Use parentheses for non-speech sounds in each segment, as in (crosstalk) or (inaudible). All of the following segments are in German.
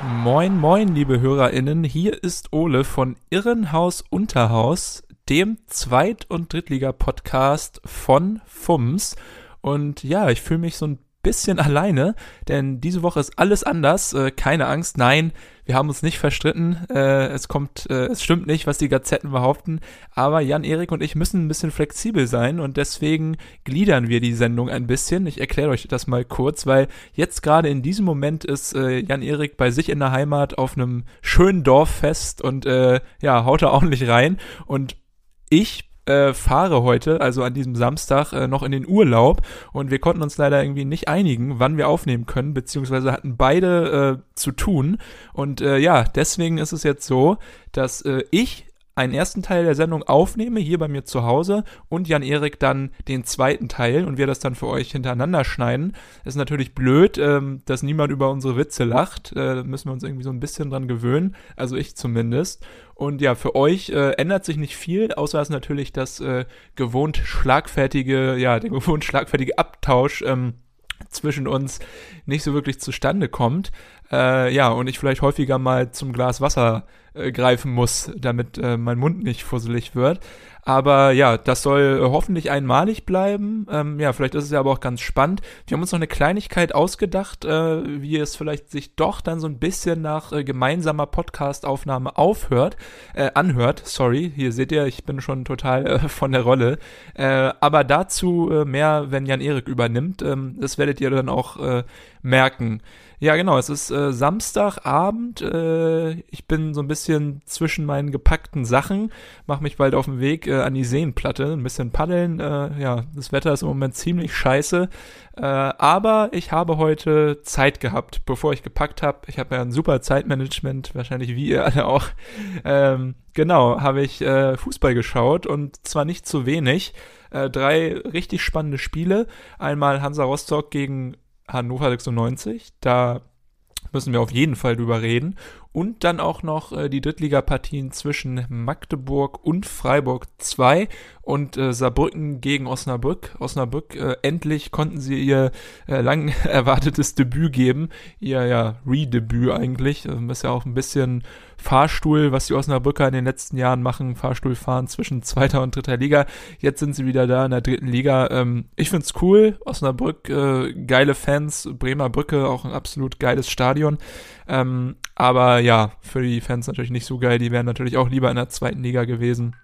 Moin, moin, liebe HörerInnen. Hier ist Ole von Irrenhaus Unterhaus, dem Zweit- und Drittliga-Podcast von FUMS. Und ja, ich fühle mich so ein bisschen alleine, denn diese Woche ist alles anders. Äh, keine Angst, nein, wir haben uns nicht verstritten. Äh, es kommt, äh, es stimmt nicht, was die Gazetten behaupten. Aber Jan, Erik und ich müssen ein bisschen flexibel sein und deswegen gliedern wir die Sendung ein bisschen. Ich erkläre euch das mal kurz, weil jetzt gerade in diesem Moment ist äh, Jan Erik bei sich in der Heimat auf einem schönen Dorffest und äh, ja, haut er ordentlich rein. Und ich äh, fahre heute, also an diesem Samstag, äh, noch in den Urlaub und wir konnten uns leider irgendwie nicht einigen, wann wir aufnehmen können, beziehungsweise hatten beide äh, zu tun. Und äh, ja, deswegen ist es jetzt so, dass äh, ich einen ersten Teil der Sendung aufnehme, hier bei mir zu Hause, und Jan-Erik dann den zweiten Teil und wir das dann für euch hintereinander schneiden. Ist natürlich blöd, ähm, dass niemand über unsere Witze lacht. Äh, müssen wir uns irgendwie so ein bisschen dran gewöhnen, also ich zumindest. Und ja, für euch äh, ändert sich nicht viel, außer dass natürlich das äh, gewohnt schlagfertige, ja, der gewohnt schlagfertige Abtausch ähm, zwischen uns nicht so wirklich zustande kommt. Äh, ja, und ich vielleicht häufiger mal zum Glas Wasser äh, greifen muss, damit äh, mein Mund nicht fusselig wird. Aber ja, das soll äh, hoffentlich einmalig bleiben. Ähm, ja, vielleicht ist es ja aber auch ganz spannend. Wir haben uns noch eine Kleinigkeit ausgedacht, äh, wie es vielleicht sich doch dann so ein bisschen nach äh, gemeinsamer Podcast-Aufnahme aufhört, äh, anhört. Sorry, hier seht ihr, ich bin schon total äh, von der Rolle. Äh, aber dazu mehr, wenn Jan Erik übernimmt. Ähm, das werdet ihr dann auch merken. Ja, genau, es ist äh, Samstagabend. Äh, ich bin so ein bisschen zwischen meinen gepackten Sachen, mache mich bald auf den Weg äh, an die Seenplatte, ein bisschen paddeln. Äh, ja, das Wetter ist im Moment ziemlich scheiße. Äh, aber ich habe heute Zeit gehabt, bevor ich gepackt habe. Ich habe ja ein super Zeitmanagement, wahrscheinlich wie ihr alle auch. Ähm, genau, habe ich äh, Fußball geschaut und zwar nicht zu wenig. Drei richtig spannende Spiele. Einmal Hansa Rostock gegen Hannover 96. Da müssen wir auf jeden Fall drüber reden. Und dann auch noch äh, die Drittligapartien zwischen Magdeburg und Freiburg 2 und äh, Saarbrücken gegen Osnabrück. Osnabrück, äh, endlich konnten sie ihr äh, lang (laughs) erwartetes Debüt geben. Ihr ja Redebüt eigentlich. Ähm, ist ja auch ein bisschen Fahrstuhl, was die Osnabrücker in den letzten Jahren machen. Fahrstuhl fahren zwischen zweiter und dritter Liga. Jetzt sind sie wieder da in der dritten Liga. Ähm, ich find's cool. Osnabrück, äh, geile Fans. Bremer Brücke, auch ein absolut geiles Stadion. Ähm, aber ja, für die Fans natürlich nicht so geil. Die wären natürlich auch lieber in der zweiten Liga gewesen.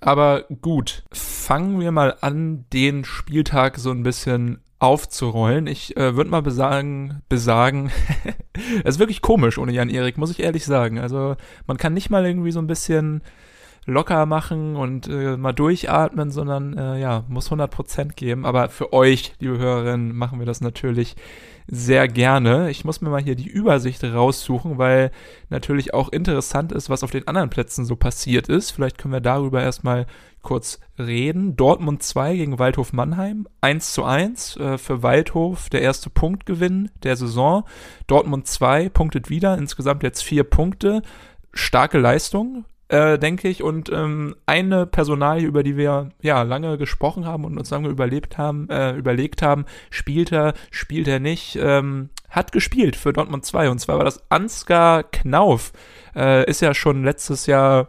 Aber gut, fangen wir mal an, den Spieltag so ein bisschen aufzurollen. Ich äh, würde mal besagen, besagen, (laughs) es ist wirklich komisch ohne Jan Erik, muss ich ehrlich sagen. Also man kann nicht mal irgendwie so ein bisschen locker machen und äh, mal durchatmen, sondern äh, ja, muss 100% geben. Aber für euch, liebe Hörerinnen, machen wir das natürlich sehr gerne. Ich muss mir mal hier die Übersicht raussuchen, weil natürlich auch interessant ist, was auf den anderen Plätzen so passiert ist. Vielleicht können wir darüber erstmal kurz reden. Dortmund 2 gegen Waldhof Mannheim. 1 zu 1 äh, für Waldhof der erste Punktgewinn der Saison. Dortmund 2 punktet wieder, insgesamt jetzt vier Punkte. Starke Leistung äh, denke ich. Und ähm, eine Personalie, über die wir ja lange gesprochen haben und uns lange überlebt haben, äh, überlegt haben, spielt er, spielt er nicht, ähm, hat gespielt für Dortmund 2. Und zwar war das Ansgar Knauf. Äh, ist ja schon letztes Jahr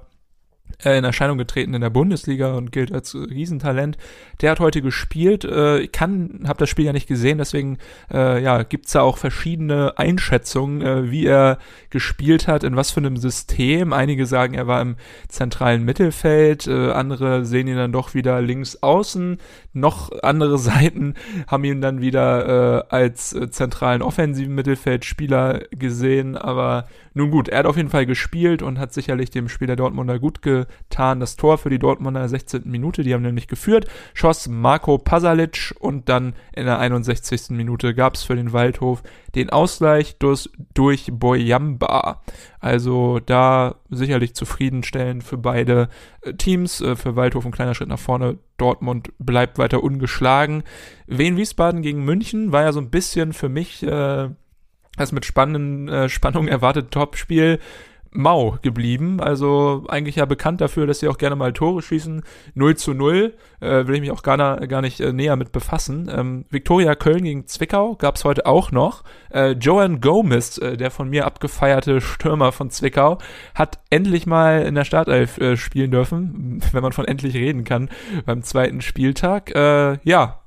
äh, in Erscheinung getreten in der Bundesliga und gilt als Riesentalent. Der hat heute gespielt. Äh, ich kann, habe das Spiel ja nicht gesehen, deswegen äh, ja, gibt's da auch verschiedene Einschätzungen, äh, wie er gespielt hat, in was für einem System. Einige sagen, er war im zentralen Mittelfeld, äh, andere sehen ihn dann doch wieder links außen. Noch andere (laughs) Seiten haben ihn dann wieder äh, als äh, zentralen offensiven Mittelfeldspieler gesehen. Aber nun gut, er hat auf jeden Fall gespielt und hat sicherlich dem Spieler Dortmunder gut ge Tan das Tor für die Dortmunder in der 16. Minute. Die haben nämlich geführt. Schoss Marco Pasalic und dann in der 61. Minute gab es für den Waldhof den Ausgleich durch, durch Boyamba. Also da sicherlich zufriedenstellend für beide äh, Teams. Äh, für Waldhof ein kleiner Schritt nach vorne. Dortmund bleibt weiter ungeschlagen. Wien Wiesbaden gegen München war ja so ein bisschen für mich äh, das mit spannenden äh, Spannung erwartete Topspiel mau geblieben. Also eigentlich ja bekannt dafür, dass sie auch gerne mal Tore schießen. 0 zu 0 äh, will ich mich auch gar, gar nicht äh, näher mit befassen. Ähm, Viktoria Köln gegen Zwickau gab es heute auch noch. Äh, Joan Gomez, äh, der von mir abgefeierte Stürmer von Zwickau, hat endlich mal in der Startelf äh, spielen dürfen, (laughs) wenn man von endlich reden kann, beim zweiten Spieltag. Äh, ja,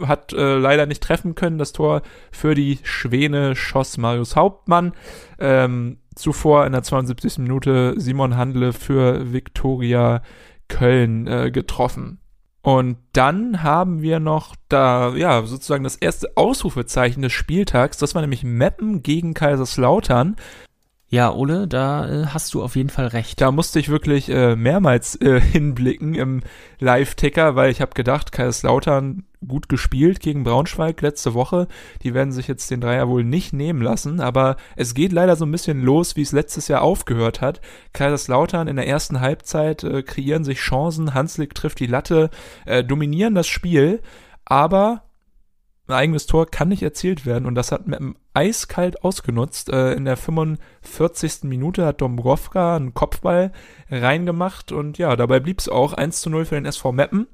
hat äh, leider nicht treffen können. Das Tor für die Schwäne schoss Marius Hauptmann. Ähm, zuvor in der 72. Minute Simon Handle für Viktoria Köln äh, getroffen. Und dann haben wir noch da, ja, sozusagen das erste Ausrufezeichen des Spieltags. Das war nämlich Meppen gegen Kaiserslautern. Ja, Ole, da äh, hast du auf jeden Fall recht. Da musste ich wirklich äh, mehrmals äh, (laughs) hinblicken im Live-Ticker, weil ich habe gedacht, Kaiserslautern gut gespielt gegen Braunschweig letzte Woche. Die werden sich jetzt den Dreier wohl nicht nehmen lassen, aber es geht leider so ein bisschen los, wie es letztes Jahr aufgehört hat. Kaiserslautern in der ersten Halbzeit äh, kreieren sich Chancen, Hanslik trifft die Latte, äh, dominieren das Spiel, aber ein eigenes Tor kann nicht erzielt werden und das hat mit einem eiskalt ausgenutzt. Äh, in der 45. Minute hat Dombrovka einen Kopfball reingemacht und ja, dabei blieb es auch 1 zu 0 für den SV Meppen.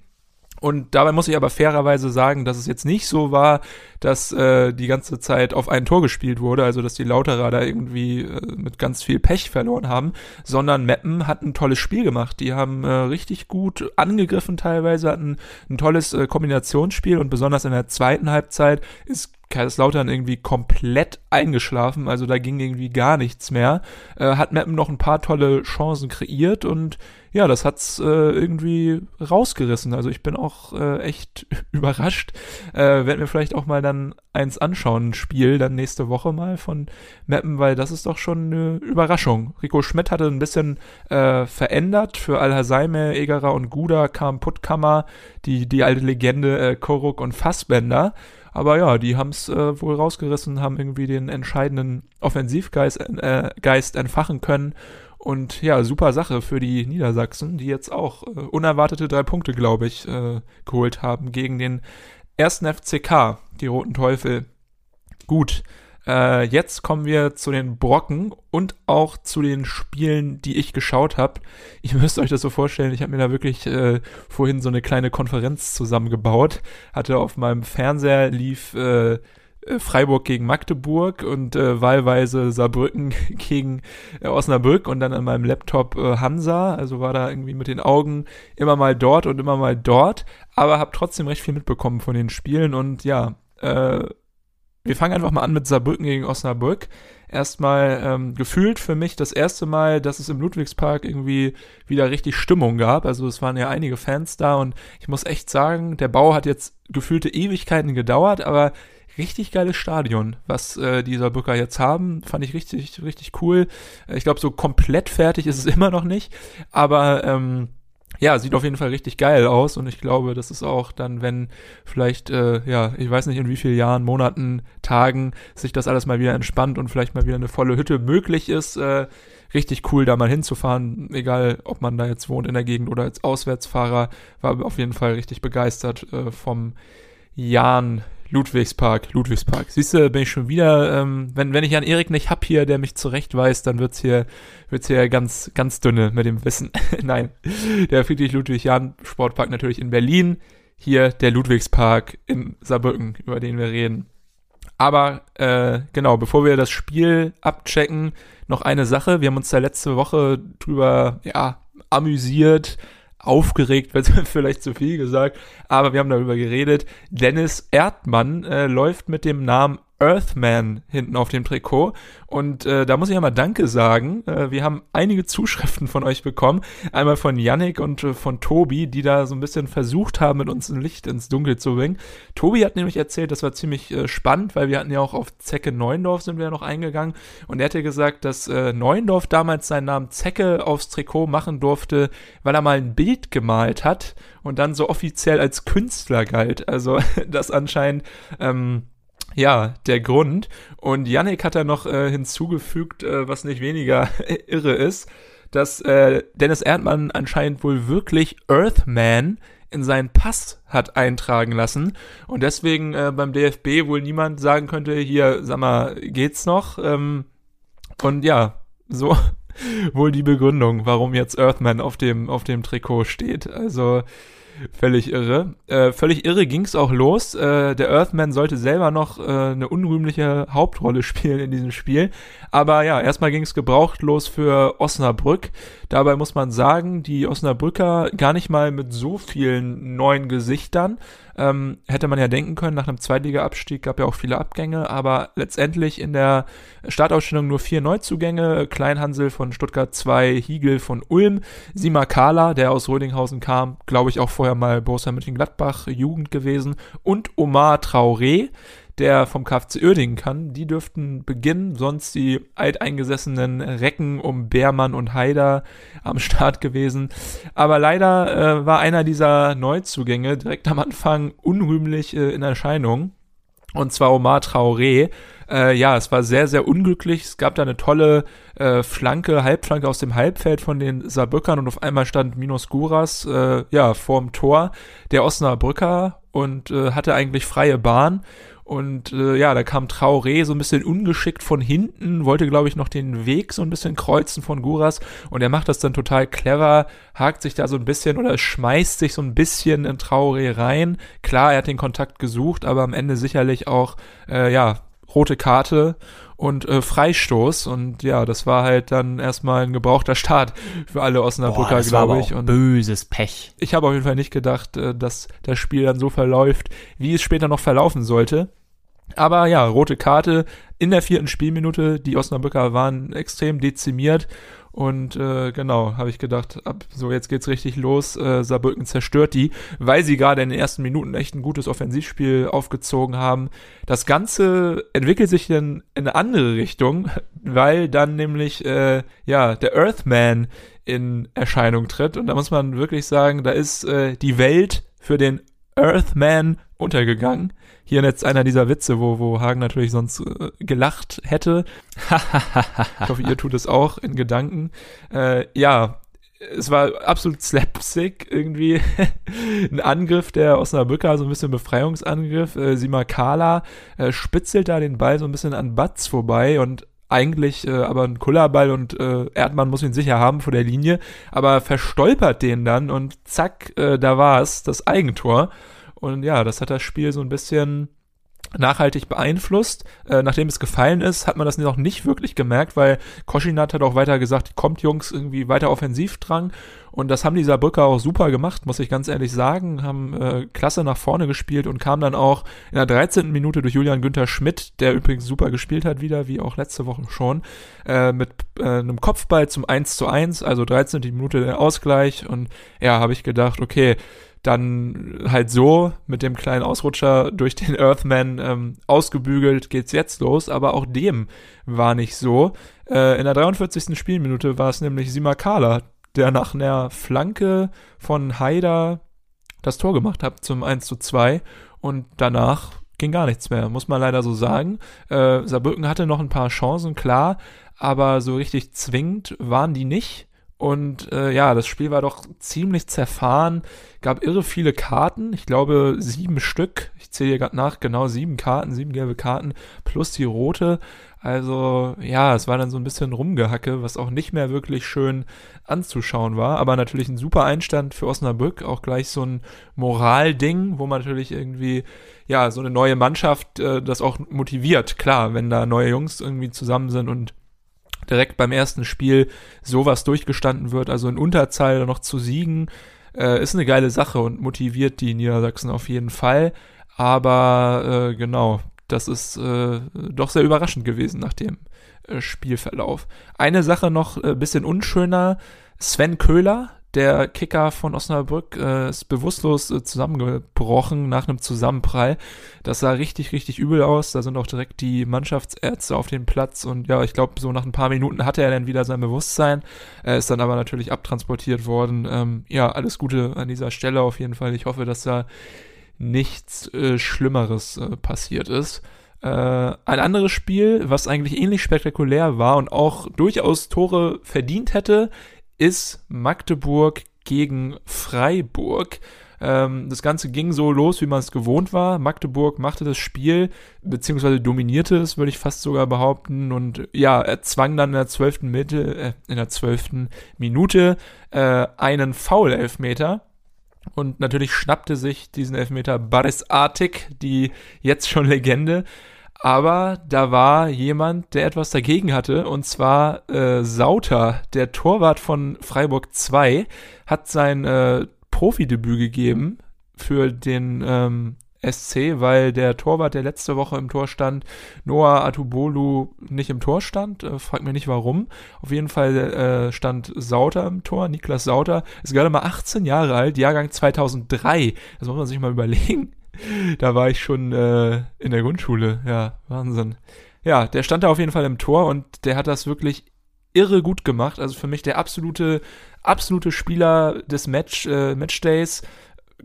Und dabei muss ich aber fairerweise sagen, dass es jetzt nicht so war, dass äh, die ganze Zeit auf ein Tor gespielt wurde, also dass die Lauterer da irgendwie äh, mit ganz viel Pech verloren haben, sondern Meppen hat ein tolles Spiel gemacht. Die haben äh, richtig gut angegriffen teilweise, hatten ein tolles äh, Kombinationsspiel und besonders in der zweiten Halbzeit ist Kaiserslautern irgendwie komplett eingeschlafen, also da ging irgendwie gar nichts mehr. Äh, hat Meppen noch ein paar tolle Chancen kreiert und ja, das hat's äh, irgendwie rausgerissen. Also ich bin auch äh, echt (laughs) überrascht. Äh, werden wir vielleicht auch mal dann eins anschauen, ein Spiel dann nächste Woche mal von Meppen, weil das ist doch schon eine Überraschung. Rico Schmidt hatte ein bisschen äh, verändert. Für Al-Hasaime, Egerer und Guda kam Puttkammer, die, die alte Legende äh, Koruk und Fassbender. Aber ja, die haben es äh, wohl rausgerissen, haben irgendwie den entscheidenden Offensivgeist äh, Geist entfachen können. Und ja, super Sache für die Niedersachsen, die jetzt auch äh, unerwartete drei Punkte, glaube ich, äh, geholt haben gegen den ersten FCK, die Roten Teufel. Gut, äh, jetzt kommen wir zu den Brocken und auch zu den Spielen, die ich geschaut habe. Ich (laughs) müsst euch das so vorstellen, ich habe mir da wirklich äh, vorhin so eine kleine Konferenz zusammengebaut. Hatte auf meinem Fernseher lief äh, äh Freiburg gegen Magdeburg und äh, wahlweise Saarbrücken (laughs) gegen äh, Osnabrück und dann an meinem Laptop äh, Hansa. Also war da irgendwie mit den Augen immer mal dort und immer mal dort, aber habe trotzdem recht viel mitbekommen von den Spielen und ja, äh, wir fangen einfach mal an mit Saarbrücken gegen Osnabrück. Erstmal ähm, gefühlt für mich das erste Mal, dass es im Ludwigspark irgendwie wieder richtig Stimmung gab. Also es waren ja einige Fans da und ich muss echt sagen, der Bau hat jetzt gefühlte Ewigkeiten gedauert, aber richtig geiles Stadion, was äh, die Saarbrücker jetzt haben. Fand ich richtig, richtig cool. Ich glaube, so komplett fertig ist es (laughs) immer noch nicht, aber ähm, ja, sieht auf jeden Fall richtig geil aus und ich glaube, das ist auch dann, wenn vielleicht, äh, ja, ich weiß nicht in wie vielen Jahren, Monaten, Tagen sich das alles mal wieder entspannt und vielleicht mal wieder eine volle Hütte möglich ist, äh, richtig cool, da mal hinzufahren, egal ob man da jetzt wohnt in der Gegend oder als Auswärtsfahrer, war auf jeden Fall richtig begeistert äh, vom Jan Ludwigspark, Ludwigspark. Siehst du, bin ich schon wieder, ähm, wenn, wenn ich an Erik nicht hab hier, der mich zurechtweist, dann wird's hier, wird's hier ganz, ganz dünne mit dem Wissen. (laughs) Nein, der Friedrich-Ludwig-Jahn-Sportpark natürlich in Berlin, hier der Ludwigspark in Saarbrücken, über den wir reden. Aber äh, genau, bevor wir das Spiel abchecken, noch eine Sache. Wir haben uns da letzte Woche drüber, ja, amüsiert, aufgeregt, (laughs) wird vielleicht zu viel gesagt, aber wir haben darüber geredet. Dennis Erdmann äh, läuft mit dem Namen Earthman hinten auf dem Trikot. Und äh, da muss ich ja mal Danke sagen. Äh, wir haben einige Zuschriften von euch bekommen. Einmal von Yannick und äh, von Tobi, die da so ein bisschen versucht haben, mit uns ein Licht ins Dunkel zu bringen. Tobi hat nämlich erzählt, das war ziemlich äh, spannend, weil wir hatten ja auch auf Zecke Neuendorf sind wir ja noch eingegangen. Und er hatte gesagt, dass äh, Neuendorf damals seinen Namen Zecke aufs Trikot machen durfte, weil er mal ein Bild gemalt hat und dann so offiziell als Künstler galt. Also (laughs) das anscheinend ähm, ja, der Grund. Und Yannick hat da noch äh, hinzugefügt, äh, was nicht weniger (laughs) irre ist, dass äh, Dennis Erdmann anscheinend wohl wirklich Earthman in seinen Pass hat eintragen lassen und deswegen äh, beim DFB wohl niemand sagen könnte, hier, sag mal, geht's noch? Ähm, und ja, so (laughs) wohl die Begründung, warum jetzt Earthman auf dem, auf dem Trikot steht. Also Völlig irre. Äh, völlig irre ging es auch los. Äh, der Earthman sollte selber noch äh, eine unrühmliche Hauptrolle (laughs) spielen in diesem Spiel. Aber ja, erstmal ging es gebraucht los für Osnabrück. Dabei muss man sagen, die Osnabrücker gar nicht mal mit so vielen neuen Gesichtern. Ähm, hätte man ja denken können, nach einem Zweitliga-Abstieg gab ja auch viele Abgänge, aber letztendlich in der Startausstellung nur vier Neuzugänge. Kleinhansel von Stuttgart 2, Hiegel von Ulm, Sima Kala, der aus Rödinghausen kam, glaube ich auch vorher mal Borussia Mönchengladbach Jugend gewesen und Omar Traoré, der vom KfC Uerdingen kann. Die dürften beginnen, sonst die alteingesessenen Recken um Beermann und Haider am Start gewesen. Aber leider äh, war einer dieser Neuzugänge direkt am Anfang unrühmlich äh, in Erscheinung. Und zwar Omar Traoré. Äh, ja, es war sehr, sehr unglücklich. Es gab da eine tolle äh, Flanke, Halbflanke aus dem Halbfeld von den Saarbrückern und auf einmal stand Minos Guras äh, ja vorm Tor der Osnabrücker und äh, hatte eigentlich freie Bahn. Und äh, ja, da kam Traoré so ein bisschen ungeschickt von hinten, wollte, glaube ich, noch den Weg so ein bisschen kreuzen von Guras. Und er macht das dann total clever, hakt sich da so ein bisschen oder schmeißt sich so ein bisschen in Traoré rein. Klar, er hat den Kontakt gesucht, aber am Ende sicherlich auch, äh, ja, rote Karte und äh, Freistoß. Und ja, das war halt dann erstmal ein gebrauchter Start für alle Osnabrücker, glaube ich. Und böses Pech. Ich habe auf jeden Fall nicht gedacht, äh, dass das Spiel dann so verläuft, wie es später noch verlaufen sollte. Aber ja, rote Karte in der vierten Spielminute. Die Osnabrücker waren extrem dezimiert. Und äh, genau, habe ich gedacht, ab, so jetzt geht's richtig los. Äh, Saarbrücken zerstört die, weil sie gerade in den ersten Minuten echt ein gutes Offensivspiel aufgezogen haben. Das Ganze entwickelt sich dann in eine andere Richtung, weil dann nämlich äh, ja der Earthman in Erscheinung tritt. Und da muss man wirklich sagen, da ist äh, die Welt für den Earthman untergegangen. Hier jetzt einer dieser Witze, wo, wo Hagen natürlich sonst äh, gelacht hätte. (laughs) ich hoffe, ihr tut es auch in Gedanken. Äh, ja, es war absolut slapstick irgendwie. (laughs) ein Angriff der Osnabrücker, so ein bisschen Befreiungsangriff. Äh, Simakala äh, spitzelt da den Ball so ein bisschen an Batz vorbei und eigentlich äh, aber ein Kullerball und äh, Erdmann muss ihn sicher haben vor der Linie, aber verstolpert den dann und zack, äh, da war es, das Eigentor. Und ja, das hat das Spiel so ein bisschen nachhaltig beeinflusst. Äh, nachdem es gefallen ist, hat man das noch nicht wirklich gemerkt, weil Koschinat hat auch weiter gesagt, kommt Jungs irgendwie weiter Offensivdrang und das haben die Saarbrücker auch super gemacht, muss ich ganz ehrlich sagen, haben äh, klasse nach vorne gespielt und kam dann auch in der 13. Minute durch Julian Günther Schmidt, der übrigens super gespielt hat wieder, wie auch letzte Woche schon, äh, mit äh, einem Kopfball zum 1 zu 1, also 13. Minute der Ausgleich und ja, habe ich gedacht, okay, dann halt so mit dem kleinen Ausrutscher durch den Earthman ähm, ausgebügelt geht's jetzt los, aber auch dem war nicht so. Äh, in der 43. Spielminute war es nämlich Simakala, der nach einer Flanke von Haider das Tor gemacht hat zum 1 zu 2 und danach ging gar nichts mehr, muss man leider so sagen. Äh, Saarbrücken hatte noch ein paar Chancen, klar, aber so richtig zwingend waren die nicht. Und äh, ja, das Spiel war doch ziemlich zerfahren, gab irre viele Karten, ich glaube sieben Stück, ich zähle hier gerade nach, genau sieben Karten, sieben gelbe Karten plus die rote. Also ja, es war dann so ein bisschen Rumgehacke, was auch nicht mehr wirklich schön anzuschauen war, aber natürlich ein super Einstand für Osnabrück, auch gleich so ein Moralding, wo man natürlich irgendwie ja so eine neue Mannschaft äh, das auch motiviert, klar, wenn da neue Jungs irgendwie zusammen sind und direkt beim ersten Spiel sowas durchgestanden wird, also in Unterzahl noch zu siegen, äh, ist eine geile Sache und motiviert die Niedersachsen auf jeden Fall. Aber äh, genau, das ist äh, doch sehr überraschend gewesen nach dem äh, Spielverlauf. Eine Sache noch ein äh, bisschen unschöner. Sven Köhler, der Kicker von Osnabrück äh, ist bewusstlos äh, zusammengebrochen nach einem Zusammenprall. Das sah richtig, richtig übel aus. Da sind auch direkt die Mannschaftsärzte auf den Platz und ja, ich glaube, so nach ein paar Minuten hatte er dann wieder sein Bewusstsein. Er ist dann aber natürlich abtransportiert worden. Ähm, ja, alles Gute an dieser Stelle auf jeden Fall. Ich hoffe, dass da nichts äh, Schlimmeres äh, passiert ist. Äh, ein anderes Spiel, was eigentlich ähnlich spektakulär war und auch durchaus Tore verdient hätte, ist Magdeburg gegen Freiburg. Ähm, das Ganze ging so los, wie man es gewohnt war. Magdeburg machte das Spiel, beziehungsweise dominierte es, würde ich fast sogar behaupten. Und ja, er zwang dann in der zwölften Mitte, äh, in der zwölften Minute äh, einen Foul-Elfmeter. Und natürlich schnappte sich diesen Elfmeter Baris Artik, die jetzt schon Legende, aber da war jemand, der etwas dagegen hatte, und zwar äh, Sauter, der Torwart von Freiburg 2, hat sein äh, Profidebüt gegeben für den ähm, SC, weil der Torwart, der letzte Woche im Tor stand, Noah Atubolu nicht im Tor stand. Äh, fragt mir nicht warum. Auf jeden Fall äh, stand Sauter im Tor, Niklas Sauter. Ist gerade mal 18 Jahre alt, Jahrgang 2003. Das muss man sich mal überlegen (laughs) da war ich schon äh, in der Grundschule. Ja, Wahnsinn. Ja, der stand da auf jeden Fall im Tor und der hat das wirklich irre gut gemacht. Also für mich der absolute, absolute Spieler des Match, äh, Matchdays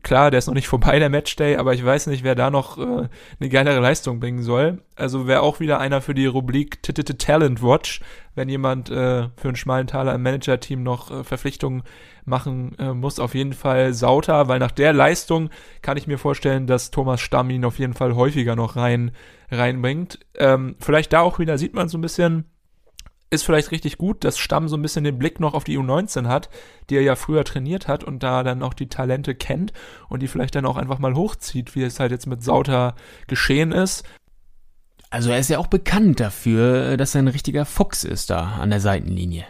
klar, der ist noch nicht vorbei, der Matchday, aber ich weiß nicht, wer da noch äh, eine geilere Leistung bringen soll. Also wäre auch wieder einer für die Rubrik Talent Watch, wenn jemand äh, für einen schmalen Taler im Manager-Team noch äh, Verpflichtungen machen äh, muss. Auf jeden Fall Sauter, weil nach der Leistung kann ich mir vorstellen, dass Thomas Stamm ihn auf jeden Fall häufiger noch rein reinbringt. Ähm, vielleicht da auch wieder sieht man so ein bisschen, ist vielleicht richtig gut, dass Stamm so ein bisschen den Blick noch auf die U19 hat, die er ja früher trainiert hat und da dann auch die Talente kennt und die vielleicht dann auch einfach mal hochzieht, wie es halt jetzt mit Sauter geschehen ist. Also er ist ja auch bekannt dafür, dass er ein richtiger Fuchs ist da an der Seitenlinie.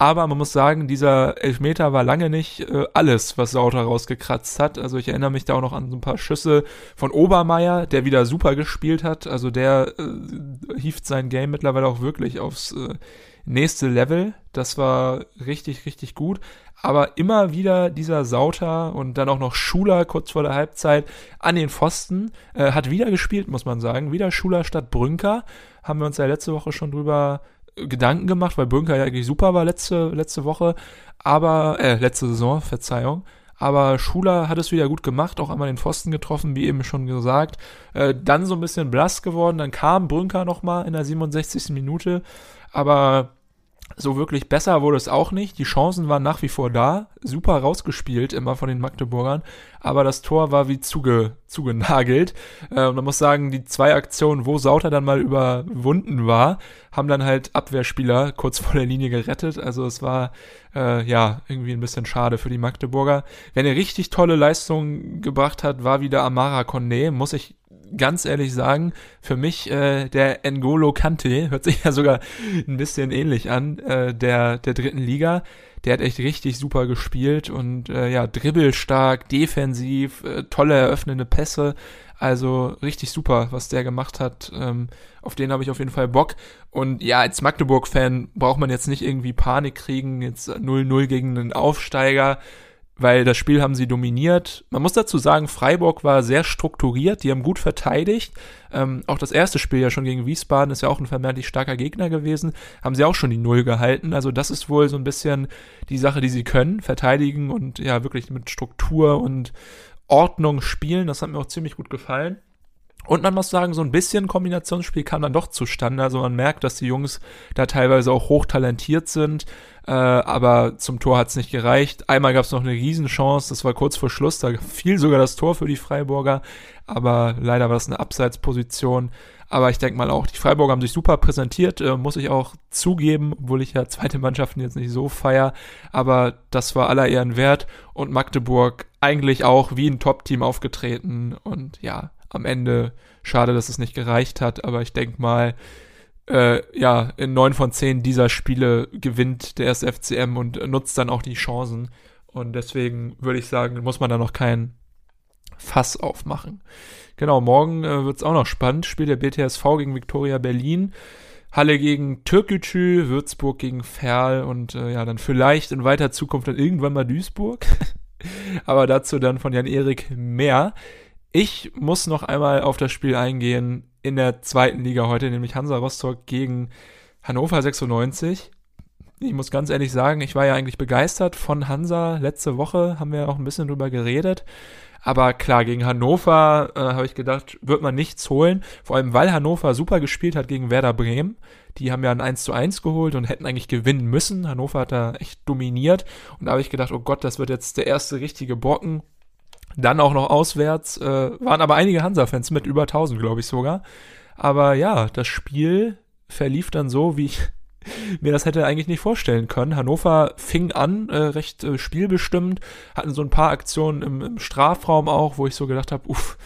Aber man muss sagen, dieser Elfmeter war lange nicht äh, alles, was Sauter rausgekratzt hat. Also ich erinnere mich da auch noch an so ein paar Schüsse von Obermeier, der wieder super gespielt hat. Also der äh, hieft sein Game mittlerweile auch wirklich aufs äh, nächste Level. Das war richtig, richtig gut. Aber immer wieder dieser Sauter und dann auch noch Schuler kurz vor der Halbzeit an den Pfosten. Äh, hat wieder gespielt, muss man sagen. Wieder Schuler statt Brünker. Haben wir uns ja letzte Woche schon drüber Gedanken gemacht, weil Bunker ja eigentlich super war letzte, letzte Woche, aber, äh, letzte Saison, Verzeihung. Aber Schuler hat es wieder gut gemacht, auch einmal den Pfosten getroffen, wie eben schon gesagt. Äh, dann so ein bisschen blass geworden, dann kam Brünker nochmal in der 67. Minute, aber so wirklich besser wurde es auch nicht. Die Chancen waren nach wie vor da. Super rausgespielt immer von den Magdeburgern. Aber das Tor war wie zuge, zugenagelt. Äh, man muss sagen, die zwei Aktionen, wo Sauter dann mal überwunden war, haben dann halt Abwehrspieler kurz vor der Linie gerettet. Also es war äh, ja irgendwie ein bisschen schade für die Magdeburger. Wer eine richtig tolle Leistung gebracht hat, war wieder Amara Conde. Muss ich ganz ehrlich sagen, für mich äh, der N'Golo Kante, hört sich (laughs) ja sogar ein bisschen ähnlich an, äh, der, der dritten Liga. Der hat echt richtig super gespielt und äh, ja, dribbelstark, defensiv, äh, tolle eröffnende Pässe. Also richtig super, was der gemacht hat. Ähm, auf den habe ich auf jeden Fall Bock. Und ja, als Magdeburg-Fan braucht man jetzt nicht irgendwie Panik kriegen, jetzt 0-0 gegen einen Aufsteiger weil das Spiel haben sie dominiert. Man muss dazu sagen, Freiburg war sehr strukturiert, die haben gut verteidigt. Ähm, auch das erste Spiel ja schon gegen Wiesbaden ist ja auch ein vermeintlich starker Gegner gewesen, haben sie auch schon die Null gehalten. Also das ist wohl so ein bisschen die Sache, die sie können, verteidigen und ja wirklich mit Struktur und Ordnung spielen. Das hat mir auch ziemlich gut gefallen. Und man muss sagen, so ein bisschen Kombinationsspiel kam dann doch zustande. Also man merkt, dass die Jungs da teilweise auch hochtalentiert sind. Äh, aber zum Tor hat es nicht gereicht. Einmal gab es noch eine Riesenchance, das war kurz vor Schluss, da fiel sogar das Tor für die Freiburger, aber leider war das eine Abseitsposition. Aber ich denke mal auch, die Freiburger haben sich super präsentiert, äh, muss ich auch zugeben, obwohl ich ja zweite Mannschaften jetzt nicht so feier. Aber das war aller Ehren wert und Magdeburg eigentlich auch wie ein Top-Team aufgetreten. Und ja, am Ende schade, dass es nicht gereicht hat, aber ich denke mal, äh, ja, in neun von zehn dieser Spiele gewinnt der SFCM und nutzt dann auch die Chancen. Und deswegen würde ich sagen, muss man da noch kein Fass aufmachen. Genau, morgen äh, wird es auch noch spannend. Spielt der BTSV gegen Viktoria Berlin. Halle gegen Türkgücü, Würzburg gegen Ferl und äh, ja, dann vielleicht in weiter Zukunft dann irgendwann mal Duisburg. (laughs) Aber dazu dann von Jan-Erik mehr. Ich muss noch einmal auf das Spiel eingehen in der zweiten Liga heute, nämlich Hansa Rostock gegen Hannover 96. Ich muss ganz ehrlich sagen, ich war ja eigentlich begeistert von Hansa. Letzte Woche haben wir auch ein bisschen drüber geredet. Aber klar, gegen Hannover äh, habe ich gedacht, wird man nichts holen. Vor allem, weil Hannover super gespielt hat gegen Werder Bremen. Die haben ja ein 1 zu 1 geholt und hätten eigentlich gewinnen müssen. Hannover hat da echt dominiert. Und da habe ich gedacht, oh Gott, das wird jetzt der erste richtige Brocken. Dann auch noch auswärts. Äh, waren aber einige Hansa-Fans mit über 1000, glaube ich sogar. Aber ja, das Spiel verlief dann so, wie ich (laughs) mir das hätte eigentlich nicht vorstellen können. Hannover fing an, äh, recht äh, spielbestimmt, hatten so ein paar Aktionen im, im Strafraum auch, wo ich so gedacht habe, uff,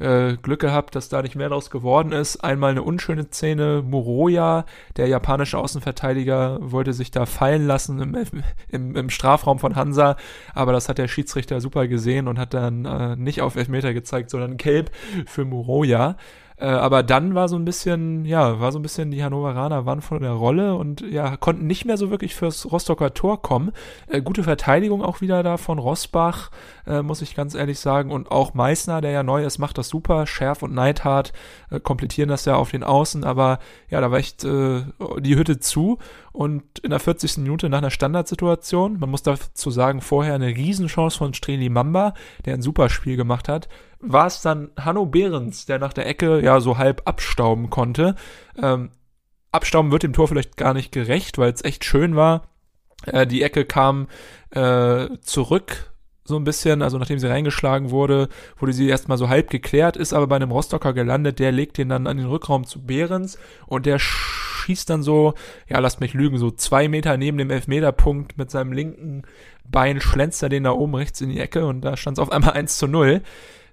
äh, Glück gehabt, dass da nicht mehr draus geworden ist. Einmal eine unschöne Szene, Moroja, der japanische Außenverteidiger, wollte sich da fallen lassen im, (laughs) im, im Strafraum von Hansa, aber das hat der Schiedsrichter super gesehen und hat dann äh, nicht auf Elfmeter gezeigt, sondern Gelb für Moroja. Äh, aber dann war so ein bisschen, ja, war so ein bisschen, die Hannoveraner waren von der Rolle und ja, konnten nicht mehr so wirklich fürs Rostocker Tor kommen. Äh, gute Verteidigung auch wieder da von Rosbach, äh, muss ich ganz ehrlich sagen. Und auch Meißner, der ja neu ist, macht das super. Schärf und Neidhart äh, komplettieren das ja auf den Außen, aber ja, da war echt äh, die Hütte zu. Und in der 40. Minute nach einer Standardsituation, man muss dazu sagen, vorher eine Riesenchance von Streli Mamba, der ein super Spiel gemacht hat, war es dann Hanno Behrens, der nach der Ecke ja so halb abstauben konnte. Ähm, abstauben wird dem Tor vielleicht gar nicht gerecht, weil es echt schön war. Äh, die Ecke kam äh, zurück so ein bisschen, also nachdem sie reingeschlagen wurde, wurde sie erstmal so halb geklärt, ist aber bei einem Rostocker gelandet, der legt den dann an den Rückraum zu Behrens und der schießt dann so, ja, lasst mich lügen, so zwei Meter neben dem Elfmeterpunkt mit seinem linken Bein schlänzt er den da oben rechts in die Ecke und da stand es auf einmal 1 zu 0.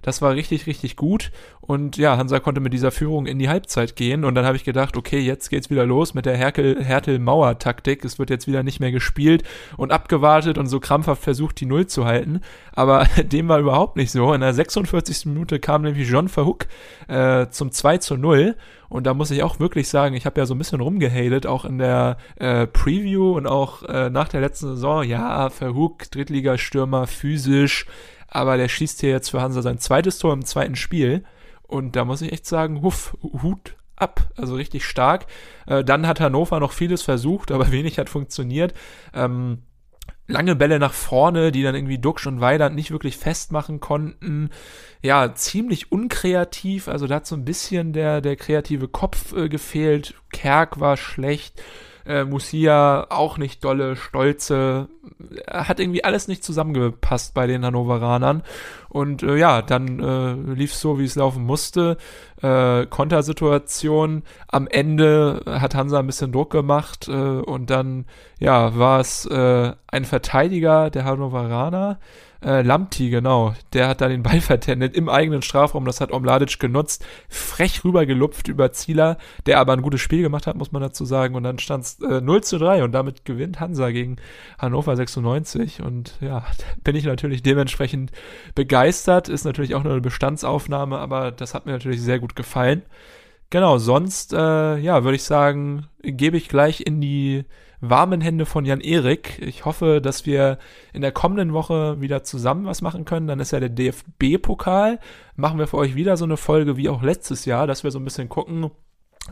Das war richtig, richtig gut. Und ja, Hansa konnte mit dieser Führung in die Halbzeit gehen. Und dann habe ich gedacht, okay, jetzt geht's wieder los mit der Hertel-Mauer-Taktik. Es wird jetzt wieder nicht mehr gespielt und abgewartet und so krampfhaft versucht, die Null zu halten. Aber (laughs) dem war überhaupt nicht so. In der 46. Minute kam nämlich John Verhook äh, zum 2 zu 0. Und da muss ich auch wirklich sagen, ich habe ja so ein bisschen rumgehatet, auch in der äh, Preview und auch äh, nach der letzten Saison. Ja, Verhook, Drittligastürmer, physisch aber der schießt hier jetzt für Hansa sein zweites Tor im zweiten Spiel. Und da muss ich echt sagen, huff, Hut ab, also richtig stark. Äh, dann hat Hannover noch vieles versucht, aber (laughs) wenig hat funktioniert. Ähm, lange Bälle nach vorne, die dann irgendwie Duxch und Weidand nicht wirklich festmachen konnten. Ja, ziemlich unkreativ, also da hat so ein bisschen der, der kreative Kopf äh, gefehlt. Kerk war schlecht äh, Musia auch nicht dolle, stolze, hat irgendwie alles nicht zusammengepasst bei den Hannoveranern. Und äh, ja, dann äh, lief es so, wie es laufen musste. Äh, Kontersituation. Am Ende hat Hansa ein bisschen Druck gemacht äh, und dann ja war es äh, ein Verteidiger der Hannoveraner, äh, Lamti, genau. Der hat da den Ball (laughs) vertendet im eigenen Strafraum. Das hat Omladic genutzt. Frech rübergelupft über Zieler, der aber ein gutes Spiel gemacht hat, muss man dazu sagen. Und dann stand es äh, 0 zu 3 und damit gewinnt Hansa gegen Hannover 96. Und ja, (laughs) bin ich natürlich dementsprechend begeistert. Ist natürlich auch nur eine Bestandsaufnahme, aber das hat mir natürlich sehr gut gefallen. Genau, sonst, äh, ja, würde ich sagen, gebe ich gleich in die warmen Hände von Jan Erik. Ich hoffe, dass wir in der kommenden Woche wieder zusammen was machen können. Dann ist ja der DFB-Pokal. Machen wir für euch wieder so eine Folge wie auch letztes Jahr, dass wir so ein bisschen gucken,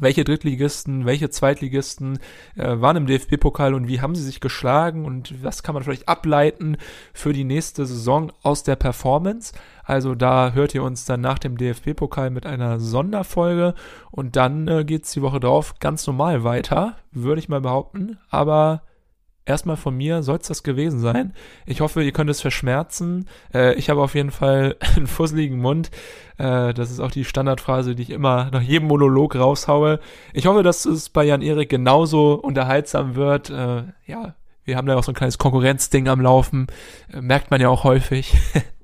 welche Drittligisten, welche Zweitligisten äh, waren im DFB-Pokal und wie haben sie sich geschlagen und was kann man vielleicht ableiten für die nächste Saison aus der Performance. Also da hört ihr uns dann nach dem DFB-Pokal mit einer Sonderfolge und dann äh, geht's die Woche drauf ganz normal weiter, würde ich mal behaupten. Aber erstmal von mir soll es das gewesen sein. Ich hoffe, ihr könnt es verschmerzen. Äh, ich habe auf jeden Fall (laughs) einen fusseligen Mund. Äh, das ist auch die Standardphrase, die ich immer nach jedem Monolog raushaue. Ich hoffe, dass es bei Jan Erik genauso unterhaltsam wird. Äh, ja, wir haben da auch so ein kleines Konkurrenzding am Laufen. Äh, merkt man ja auch häufig. (laughs)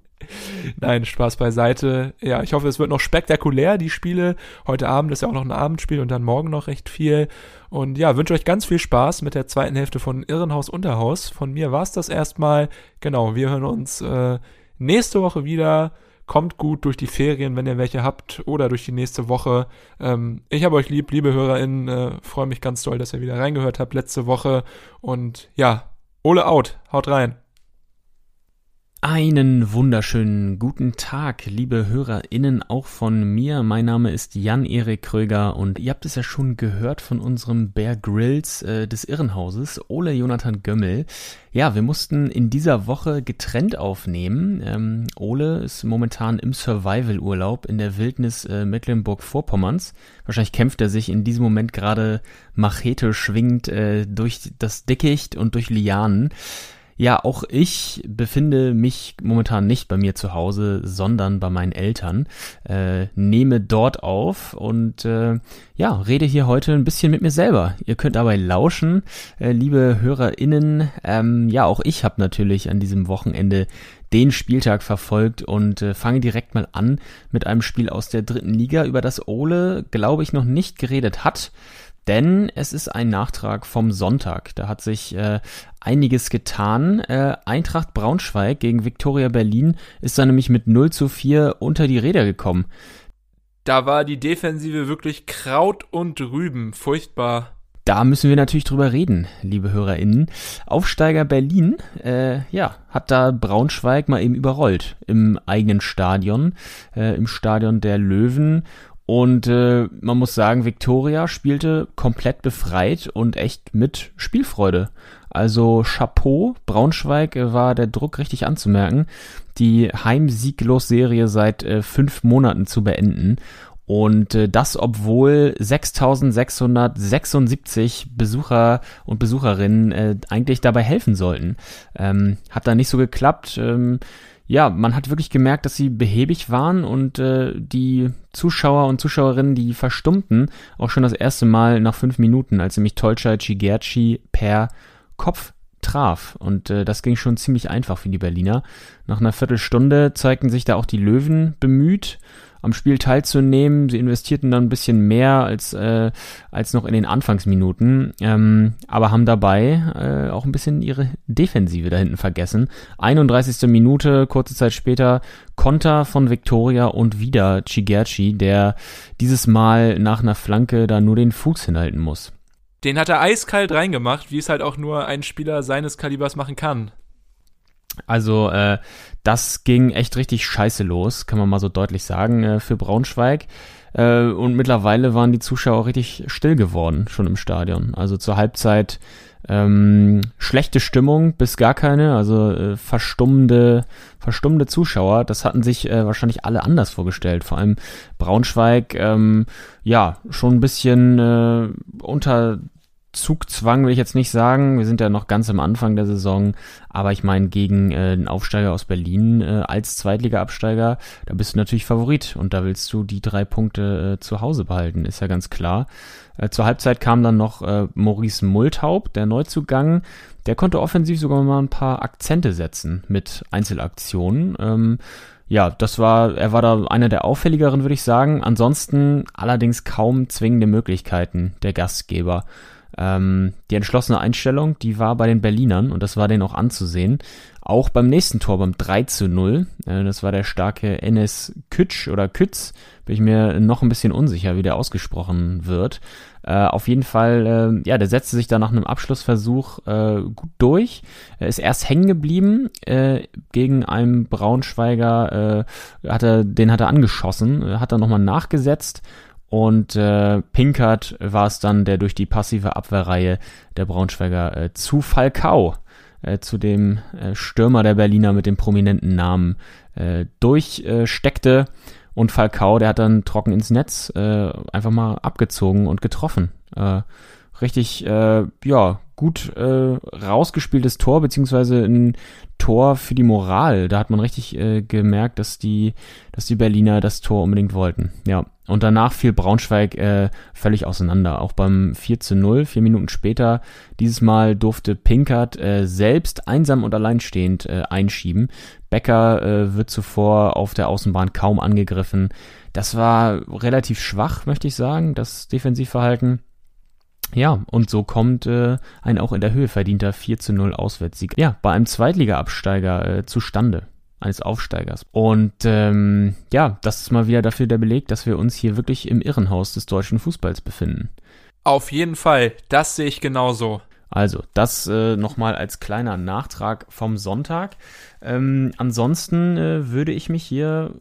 Nein, Spaß beiseite. Ja, ich hoffe, es wird noch spektakulär, die Spiele. Heute Abend ist ja auch noch ein Abendspiel und dann morgen noch recht viel. Und ja, wünsche euch ganz viel Spaß mit der zweiten Hälfte von Irrenhaus Unterhaus. Von mir war es das erstmal. Genau, wir hören uns äh, nächste Woche wieder. kommt gut durch die Ferien, wenn ihr welche habt, oder durch die nächste Woche. Ähm, ich habe euch lieb, liebe HörerInnen, äh, freue mich ganz doll, dass ihr wieder reingehört habt letzte Woche. Und ja, Ole out, haut rein. Einen wunderschönen guten Tag, liebe HörerInnen, auch von mir. Mein Name ist Jan-Erik Kröger und ihr habt es ja schon gehört von unserem Bear Grills äh, des Irrenhauses, Ole Jonathan Gömmel. Ja, wir mussten in dieser Woche getrennt aufnehmen. Ähm, Ole ist momentan im Survival-Urlaub in der Wildnis äh, Mecklenburg-Vorpommerns. Wahrscheinlich kämpft er sich in diesem Moment gerade Machete schwingend äh, durch das Dickicht und durch Lianen. Ja, auch ich befinde mich momentan nicht bei mir zu Hause, sondern bei meinen Eltern, äh, nehme dort auf und äh, ja, rede hier heute ein bisschen mit mir selber. Ihr könnt dabei lauschen, äh, liebe HörerInnen. Ähm, ja, auch ich habe natürlich an diesem Wochenende den Spieltag verfolgt und äh, fange direkt mal an mit einem Spiel aus der dritten Liga, über das Ole, glaube ich, noch nicht geredet hat denn es ist ein Nachtrag vom Sonntag. Da hat sich äh, einiges getan. Äh, Eintracht Braunschweig gegen Viktoria Berlin ist dann nämlich mit 0 zu 4 unter die Räder gekommen. Da war die Defensive wirklich Kraut und Rüben. Furchtbar. Da müssen wir natürlich drüber reden, liebe HörerInnen. Aufsteiger Berlin, äh, ja, hat da Braunschweig mal eben überrollt im eigenen Stadion, äh, im Stadion der Löwen und äh, man muss sagen, Victoria spielte komplett befreit und echt mit Spielfreude. Also Chapeau, Braunschweig äh, war der Druck richtig anzumerken, die Heimsieglos-Serie seit äh, fünf Monaten zu beenden. Und äh, das, obwohl 6676 Besucher und Besucherinnen äh, eigentlich dabei helfen sollten. Ähm, hat da nicht so geklappt. Ähm, ja, man hat wirklich gemerkt, dass sie behäbig waren und äh, die Zuschauer und Zuschauerinnen, die verstummten, auch schon das erste Mal nach fünf Minuten, als nämlich Tolchai Chigerci per Kopf traf. Und äh, das ging schon ziemlich einfach für die Berliner. Nach einer Viertelstunde zeigten sich da auch die Löwen bemüht am Spiel teilzunehmen. Sie investierten dann ein bisschen mehr als, äh, als noch in den Anfangsminuten, ähm, aber haben dabei äh, auch ein bisschen ihre Defensive da hinten vergessen. 31. Minute, kurze Zeit später, Konter von Victoria und wieder Chigerci, der dieses Mal nach einer Flanke da nur den Fuß hinhalten muss. Den hat er eiskalt reingemacht, wie es halt auch nur ein Spieler seines Kalibers machen kann. Also äh, das ging echt richtig scheiße los, kann man mal so deutlich sagen, äh, für Braunschweig. Äh, und mittlerweile waren die Zuschauer richtig still geworden, schon im Stadion. Also zur Halbzeit ähm, schlechte Stimmung bis gar keine, also äh, verstummende, verstummende Zuschauer. Das hatten sich äh, wahrscheinlich alle anders vorgestellt. Vor allem Braunschweig, ähm, ja, schon ein bisschen äh, unter Zugzwang will ich jetzt nicht sagen. Wir sind ja noch ganz am Anfang der Saison. Aber ich meine, gegen äh, den Aufsteiger aus Berlin äh, als Zweitliga-Absteiger, da bist du natürlich Favorit. Und da willst du die drei Punkte äh, zu Hause behalten, ist ja ganz klar. Äh, zur Halbzeit kam dann noch äh, Maurice Multhaupt, der Neuzugang. Der konnte offensiv sogar mal ein paar Akzente setzen mit Einzelaktionen. Ähm, ja, das war, er war da einer der auffälligeren, würde ich sagen. Ansonsten allerdings kaum zwingende Möglichkeiten der Gastgeber. Ähm, die entschlossene Einstellung, die war bei den Berlinern und das war denen auch anzusehen. Auch beim nächsten Tor, beim 3 zu 0, äh, das war der starke Enes Kütsch oder Kütz, bin ich mir noch ein bisschen unsicher, wie der ausgesprochen wird. Äh, auf jeden Fall, äh, ja, der setzte sich da nach einem Abschlussversuch äh, gut durch. Er ist erst hängen geblieben äh, gegen einen Braunschweiger, äh, hat er, den hat er angeschossen, hat er nochmal nachgesetzt und äh, Pinkert war es dann, der durch die passive Abwehrreihe der Braunschweiger äh, zu Falcao, äh, zu dem äh, Stürmer der Berliner mit dem prominenten Namen, äh, durchsteckte. und Falcao, der hat dann trocken ins Netz äh, einfach mal abgezogen und getroffen. Äh, richtig, äh, ja, gut äh, rausgespieltes Tor, beziehungsweise ein Tor für die Moral. Da hat man richtig äh, gemerkt, dass die, dass die Berliner das Tor unbedingt wollten. Ja. Und danach fiel Braunschweig äh, völlig auseinander. Auch beim 4 zu 0, vier Minuten später. Dieses Mal durfte Pinkert äh, selbst einsam und alleinstehend äh, einschieben. Becker äh, wird zuvor auf der Außenbahn kaum angegriffen. Das war relativ schwach, möchte ich sagen, das Defensivverhalten. Ja, und so kommt äh, ein auch in der Höhe verdienter 4 zu 0 Auswärtssieg. Ja, bei einem Zweitliga-Absteiger äh, zustande. eines Aufsteigers. Und ähm, ja, das ist mal wieder dafür der Beleg, dass wir uns hier wirklich im Irrenhaus des deutschen Fußballs befinden. Auf jeden Fall, das sehe ich genauso. Also, das äh, nochmal als kleiner Nachtrag vom Sonntag. Ähm, ansonsten äh, würde ich mich hier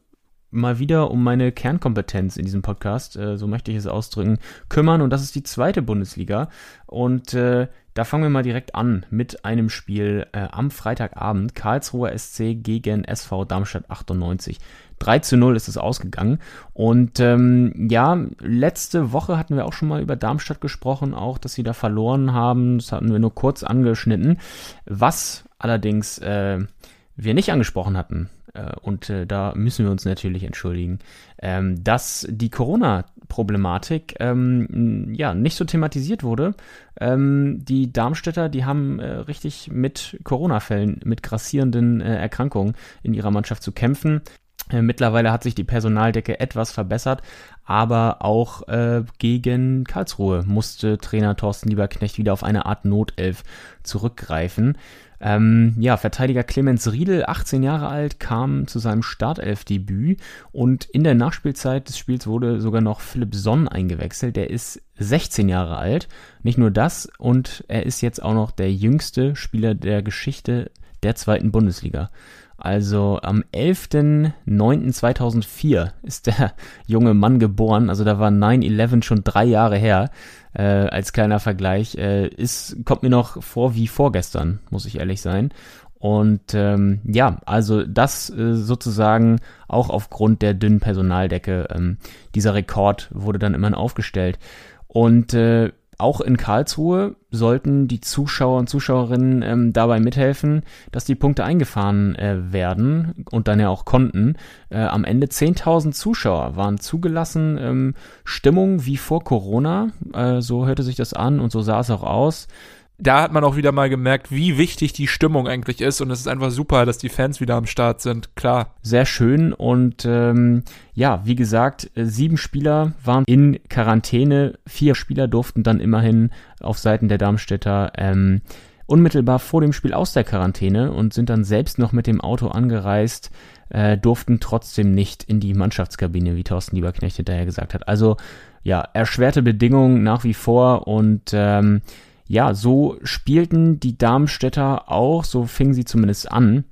mal wieder um meine Kernkompetenz in diesem Podcast, äh, so möchte ich es ausdrücken, kümmern. Und das ist die zweite Bundesliga. Und äh, da fangen wir mal direkt an mit einem Spiel äh, am Freitagabend. Karlsruher SC gegen SV Darmstadt 98. 3 zu 0 ist es ausgegangen. Und ähm, ja, letzte Woche hatten wir auch schon mal über Darmstadt gesprochen, auch dass sie da verloren haben. Das hatten wir nur kurz angeschnitten. Was allerdings äh, wir nicht angesprochen hatten, und äh, da müssen wir uns natürlich entschuldigen, ähm, dass die Corona-Problematik ähm, ja nicht so thematisiert wurde. Ähm, die Darmstädter, die haben äh, richtig mit Corona-Fällen, mit grassierenden äh, Erkrankungen in ihrer Mannschaft zu kämpfen. Äh, mittlerweile hat sich die Personaldecke etwas verbessert, aber auch äh, gegen Karlsruhe musste Trainer Thorsten Lieberknecht wieder auf eine Art Notelf zurückgreifen. Ähm, ja, Verteidiger Clemens Riedel, 18 Jahre alt, kam zu seinem Startelfdebüt und in der Nachspielzeit des Spiels wurde sogar noch Philipp Sonn eingewechselt. Der ist 16 Jahre alt. Nicht nur das, und er ist jetzt auch noch der jüngste Spieler der Geschichte der zweiten Bundesliga. Also am 11.09.2004 ist der (laughs) junge Mann geboren. Also da war 9-11 schon drei Jahre her. Äh, als kleiner Vergleich. Äh, ist, kommt mir noch vor wie vorgestern, muss ich ehrlich sein. Und ähm, ja, also das äh, sozusagen auch aufgrund der dünnen Personaldecke. Ähm, dieser Rekord wurde dann immerhin aufgestellt. Und äh, auch in Karlsruhe sollten die Zuschauer und Zuschauerinnen ähm, dabei mithelfen, dass die Punkte eingefahren äh, werden und dann ja auch konnten. Äh, am Ende 10.000 Zuschauer waren zugelassen. Ähm, Stimmung wie vor Corona, äh, so hörte sich das an und so sah es auch aus da hat man auch wieder mal gemerkt, wie wichtig die Stimmung eigentlich ist. Und es ist einfach super, dass die Fans wieder am Start sind. Klar. Sehr schön. Und ähm, ja, wie gesagt, äh, sieben Spieler waren in Quarantäne. Vier Spieler durften dann immerhin auf Seiten der Darmstädter ähm, unmittelbar vor dem Spiel aus der Quarantäne und sind dann selbst noch mit dem Auto angereist, äh, durften trotzdem nicht in die Mannschaftskabine, wie Thorsten Lieberknecht hinterher gesagt hat. Also ja, erschwerte Bedingungen nach wie vor und ähm, ja, so spielten die Darmstädter auch, so fingen sie zumindest an.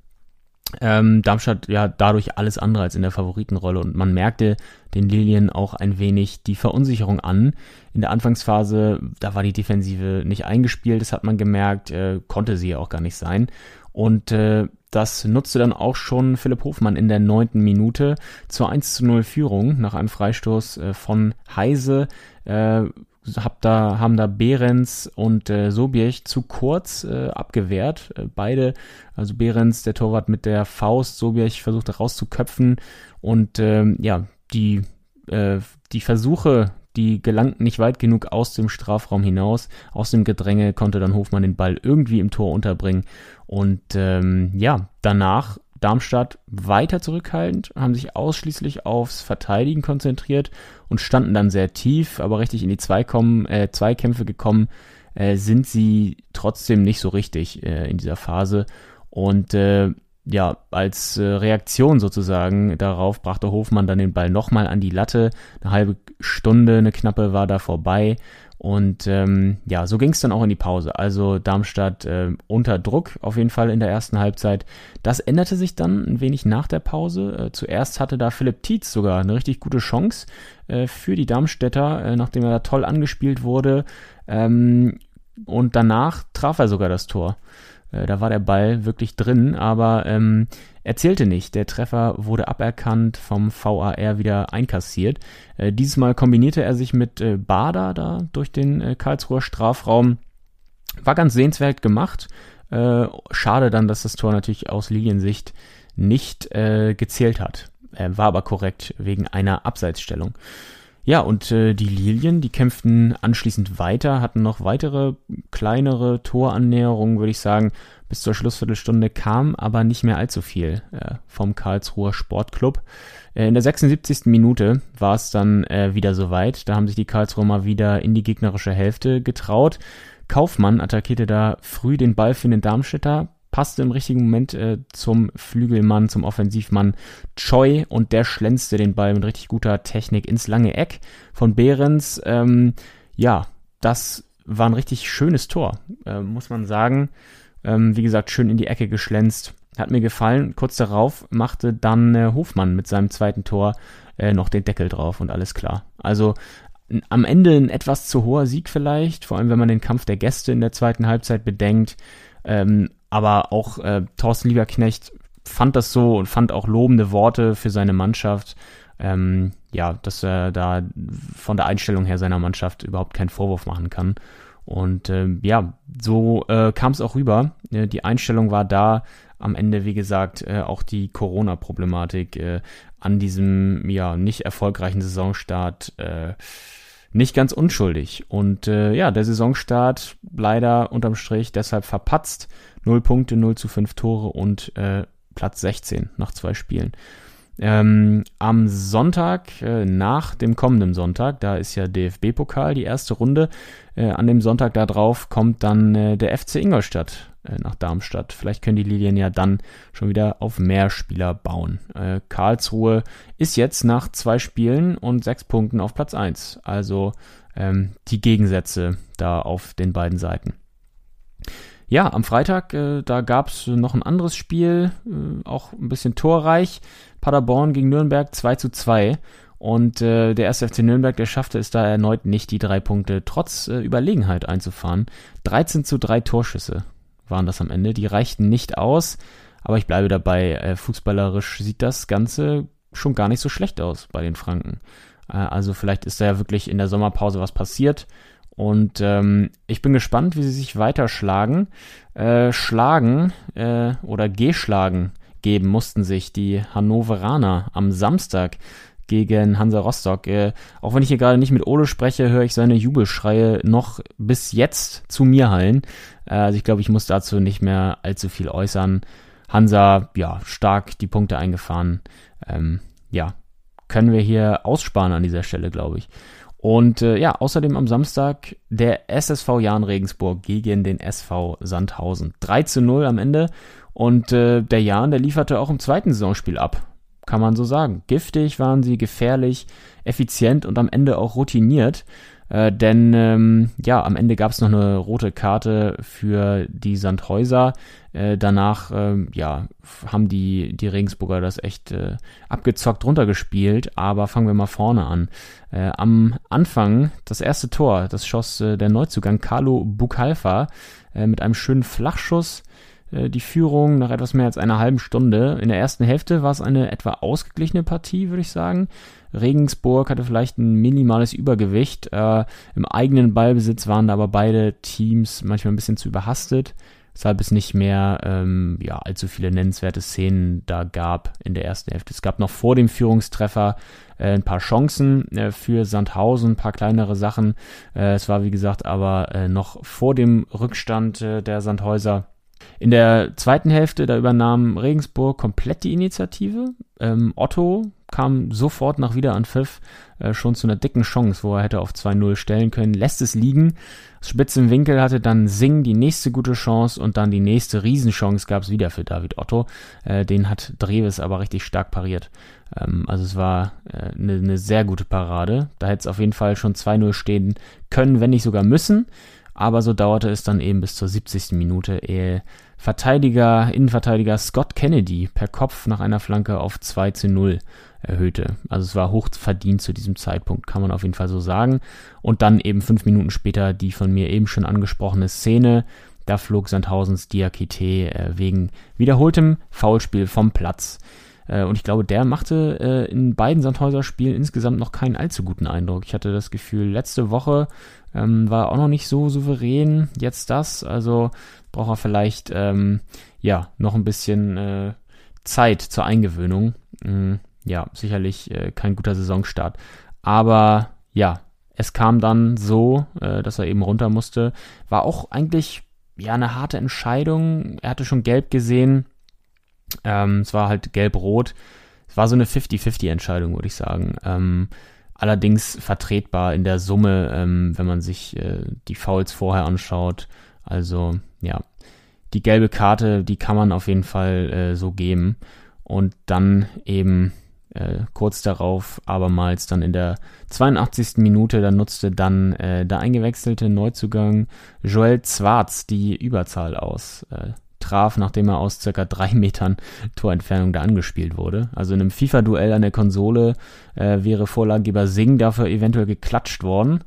Ähm, Darmstadt ja dadurch alles andere als in der Favoritenrolle und man merkte den Lilien auch ein wenig die Verunsicherung an. In der Anfangsphase, da war die Defensive nicht eingespielt, das hat man gemerkt, äh, konnte sie ja auch gar nicht sein. Und äh, das nutzte dann auch schon Philipp Hofmann in der neunten Minute zur 1 zu 0 Führung nach einem Freistoß äh, von Heise. Äh, hab da, haben da Behrens und äh, Sobiech zu kurz äh, abgewehrt. Äh, beide, also Behrens, der Torwart mit der Faust, Sobiech versucht rauszuköpfen und ähm, ja, die, äh, die Versuche, die gelangten nicht weit genug aus dem Strafraum hinaus. Aus dem Gedränge konnte dann Hofmann den Ball irgendwie im Tor unterbringen. Und ähm, ja, danach Darmstadt weiter zurückhaltend, haben sich ausschließlich aufs Verteidigen konzentriert und standen dann sehr tief, aber richtig in die Zweikommen, äh, Zweikämpfe gekommen äh, sind sie trotzdem nicht so richtig äh, in dieser Phase. Und äh, ja, als äh, Reaktion sozusagen darauf brachte Hofmann dann den Ball nochmal an die Latte. Eine halbe Stunde, eine knappe war da vorbei und ähm, ja, so ging es dann auch in die Pause. Also Darmstadt äh, unter Druck auf jeden Fall in der ersten Halbzeit. Das änderte sich dann ein wenig nach der Pause. Äh, zuerst hatte da Philipp Tietz sogar eine richtig gute Chance äh, für die Darmstädter, äh, nachdem er da toll angespielt wurde. Ähm, und danach traf er sogar das Tor. Äh, da war der Ball wirklich drin, aber ähm, er zählte nicht. Der Treffer wurde aberkannt, vom VAR wieder einkassiert. Äh, dieses Mal kombinierte er sich mit äh, Bader da durch den äh, Karlsruher Strafraum. War ganz sehenswert gemacht. Äh, schade dann, dass das Tor natürlich aus Liliensicht nicht äh, gezählt hat. war aber korrekt wegen einer Abseitsstellung. Ja, und äh, die Lilien, die kämpften anschließend weiter, hatten noch weitere kleinere Torannäherungen, würde ich sagen. Bis zur Schlussviertelstunde kam aber nicht mehr allzu viel äh, vom Karlsruher Sportclub. Äh, in der 76. Minute war es dann äh, wieder soweit. Da haben sich die Karlsruher mal wieder in die gegnerische Hälfte getraut. Kaufmann attackierte da früh den Ball für den Darmstädter, passte im richtigen Moment äh, zum Flügelmann, zum Offensivmann Choi und der schlänzte den Ball mit richtig guter Technik ins lange Eck von Behrens. Ähm, ja, das war ein richtig schönes Tor, äh, muss man sagen. Ähm, wie gesagt, schön in die Ecke geschlänzt. Hat mir gefallen. Kurz darauf machte dann äh, Hofmann mit seinem zweiten Tor äh, noch den Deckel drauf und alles klar. Also am Ende ein etwas zu hoher Sieg vielleicht, vor allem wenn man den Kampf der Gäste in der zweiten Halbzeit bedenkt. Ähm, aber auch äh, Thorsten Lieberknecht fand das so und fand auch lobende Worte für seine Mannschaft. Ähm, ja, dass er da von der Einstellung her seiner Mannschaft überhaupt keinen Vorwurf machen kann. Und äh, ja, so äh, kam es auch rüber. Äh, die Einstellung war da. Am Ende, wie gesagt, äh, auch die Corona-Problematik äh, an diesem ja nicht erfolgreichen Saisonstart äh, nicht ganz unschuldig. Und äh, ja, der Saisonstart leider unterm Strich deshalb verpatzt. 0 Punkte, 0 zu 5 Tore und äh, Platz 16 nach zwei Spielen. Ähm, am Sonntag, äh, nach dem kommenden Sonntag, da ist ja DFB-Pokal, die erste Runde. Äh, an dem Sonntag darauf kommt dann äh, der FC Ingolstadt äh, nach Darmstadt. Vielleicht können die Lilien ja dann schon wieder auf mehr Spieler bauen. Äh, Karlsruhe ist jetzt nach zwei Spielen und sechs Punkten auf Platz 1. Also ähm, die Gegensätze da auf den beiden Seiten. Ja, am Freitag, äh, da gab es noch ein anderes Spiel, äh, auch ein bisschen torreich. Paderborn gegen Nürnberg 2 zu 2. Und äh, der erste FC Nürnberg, der schaffte es da erneut nicht, die drei Punkte trotz äh, Überlegenheit einzufahren. 13 zu 3 Torschüsse waren das am Ende. Die reichten nicht aus, aber ich bleibe dabei, äh, fußballerisch sieht das Ganze schon gar nicht so schlecht aus bei den Franken. Äh, also vielleicht ist da ja wirklich in der Sommerpause was passiert und ähm, ich bin gespannt, wie sie sich weiter schlagen. Äh, schlagen äh, oder geschlagen geben mussten sich die Hannoveraner am Samstag gegen Hansa Rostock. Äh, auch wenn ich hier gerade nicht mit Ole spreche, höre ich seine Jubelschreie noch bis jetzt zu mir hallen. Äh, also ich glaube, ich muss dazu nicht mehr allzu viel äußern. Hansa, ja, stark die Punkte eingefahren. Ähm, ja, können wir hier aussparen an dieser Stelle, glaube ich. Und äh, ja, außerdem am Samstag der SSV Jahn Regensburg gegen den SV Sandhausen. 3 zu 0 am Ende. Und äh, der Jahn, der lieferte auch im zweiten Saisonspiel ab. Kann man so sagen. Giftig waren sie, gefährlich, effizient und am Ende auch routiniert. Äh, denn ähm, ja, am Ende gab es noch eine rote Karte für die Sandhäuser. Äh, danach äh, ja, haben die, die Regensburger das echt äh, abgezockt runtergespielt. Aber fangen wir mal vorne an. Äh, am Anfang das erste Tor, das schoss äh, der Neuzugang Carlo Bukalfa äh, mit einem schönen Flachschuss die Führung nach etwas mehr als einer halben Stunde. In der ersten Hälfte war es eine etwa ausgeglichene Partie, würde ich sagen. Regensburg hatte vielleicht ein minimales Übergewicht. Äh, Im eigenen Ballbesitz waren da aber beide Teams manchmal ein bisschen zu überhastet, weshalb es nicht mehr ähm, ja, allzu viele nennenswerte Szenen da gab in der ersten Hälfte. Es gab noch vor dem Führungstreffer äh, ein paar Chancen äh, für Sandhausen, ein paar kleinere Sachen. Äh, es war wie gesagt aber äh, noch vor dem Rückstand äh, der Sandhäuser. In der zweiten Hälfte, da übernahm Regensburg komplett die Initiative. Ähm, Otto kam sofort nach Wiederanpfiff äh, schon zu einer dicken Chance, wo er hätte auf 2-0 stellen können, lässt es liegen. Spitz im Winkel hatte dann Sing die nächste gute Chance und dann die nächste Riesenchance gab es wieder für David Otto. Äh, den hat Dreves aber richtig stark pariert. Ähm, also es war eine äh, ne sehr gute Parade. Da hätte es auf jeden Fall schon 2-0 stehen können, wenn nicht sogar müssen. Aber so dauerte es dann eben bis zur 70. Minute, ehe Verteidiger, Innenverteidiger Scott Kennedy per Kopf nach einer Flanke auf 2 zu 0 erhöhte. Also es war hoch verdient zu diesem Zeitpunkt, kann man auf jeden Fall so sagen. Und dann eben fünf Minuten später die von mir eben schon angesprochene Szene. Da flog Sandhausens Diakite äh, wegen wiederholtem Foulspiel vom Platz. Äh, und ich glaube, der machte äh, in beiden Sandhäuser-Spielen insgesamt noch keinen allzu guten Eindruck. Ich hatte das Gefühl, letzte Woche ähm, war auch noch nicht so souverän. Jetzt das. Also braucht er vielleicht ähm, ja noch ein bisschen äh, Zeit zur Eingewöhnung. Mhm, ja, sicherlich äh, kein guter Saisonstart. Aber ja, es kam dann so, äh, dass er eben runter musste. War auch eigentlich ja eine harte Entscheidung. Er hatte schon gelb gesehen. Ähm, es war halt gelb-rot. Es war so eine 50-50-Entscheidung, würde ich sagen. Allerdings vertretbar in der Summe, ähm, wenn man sich äh, die Fouls vorher anschaut. Also ja, die gelbe Karte, die kann man auf jeden Fall äh, so geben. Und dann eben äh, kurz darauf abermals dann in der 82. Minute, da nutzte dann äh, der eingewechselte Neuzugang Joel Zwarz die Überzahl aus. Traf, nachdem er aus circa drei (laughs) Metern Torentfernung da angespielt wurde. Also in einem FIFA-Duell an der Konsole äh, wäre Vorlagegeber Singh dafür eventuell geklatscht worden.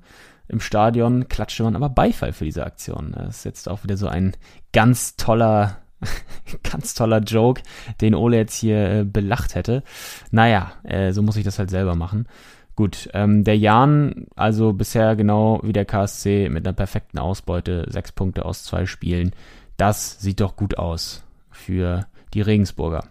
Im Stadion klatschte man aber Beifall für diese Aktion. Das ist jetzt auch wieder so ein ganz toller (laughs) Ganz toller Joke, den Ole jetzt hier äh, belacht hätte. Naja, äh, so muss ich das halt selber machen. Gut, ähm, der Jan, also bisher genau wie der KSC mit einer perfekten Ausbeute, sechs Punkte aus zwei Spielen. Das sieht doch gut aus für die Regensburger.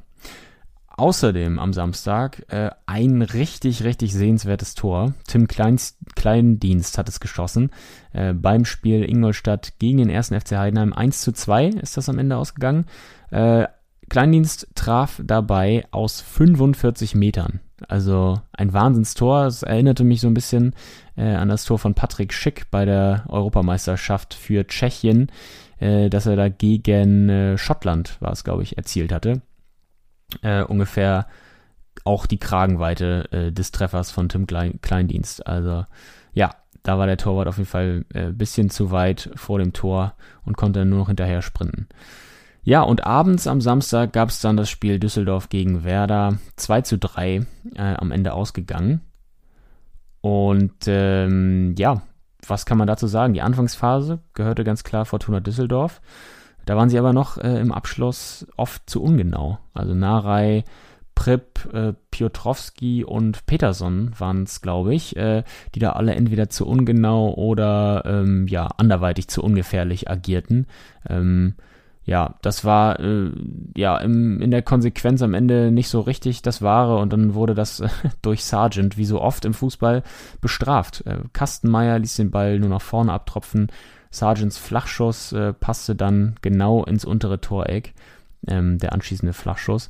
Außerdem am Samstag äh, ein richtig, richtig sehenswertes Tor. Tim Kleinst, Kleindienst hat es geschossen. Äh, beim Spiel Ingolstadt gegen den ersten FC Heidenheim 1 zu 2 ist das am Ende ausgegangen. Äh, Kleindienst traf dabei aus 45 Metern. Also ein Wahnsinnstor. Es erinnerte mich so ein bisschen äh, an das Tor von Patrick Schick bei der Europameisterschaft für Tschechien, äh, dass er da gegen äh, Schottland, war es glaube ich, erzielt hatte äh, ungefähr auch die Kragenweite äh, des Treffers von Tim Klein, Kleindienst. Also ja, da war der Torwart auf jeden Fall ein äh, bisschen zu weit vor dem Tor und konnte nur noch hinterher sprinten. Ja, und abends am Samstag gab es dann das Spiel Düsseldorf gegen Werder. 2 zu 3 äh, am Ende ausgegangen. Und ähm, ja, was kann man dazu sagen? Die Anfangsphase gehörte ganz klar Fortuna Düsseldorf. Da waren sie aber noch äh, im Abschluss oft zu ungenau. Also Narei, Prip, äh, Piotrowski und Peterson waren es, glaube ich, äh, die da alle entweder zu ungenau oder ähm, ja anderweitig zu ungefährlich agierten. Ähm, ja, das war äh, ja im, in der Konsequenz am Ende nicht so richtig das Wahre und dann wurde das äh, (laughs) durch Sargent, wie so oft im Fußball, bestraft. Äh, Kastenmeier ließ den Ball nur nach vorne abtropfen Sargents Flachschuss äh, passte dann genau ins untere Toreck, ähm, der anschließende Flachschuss.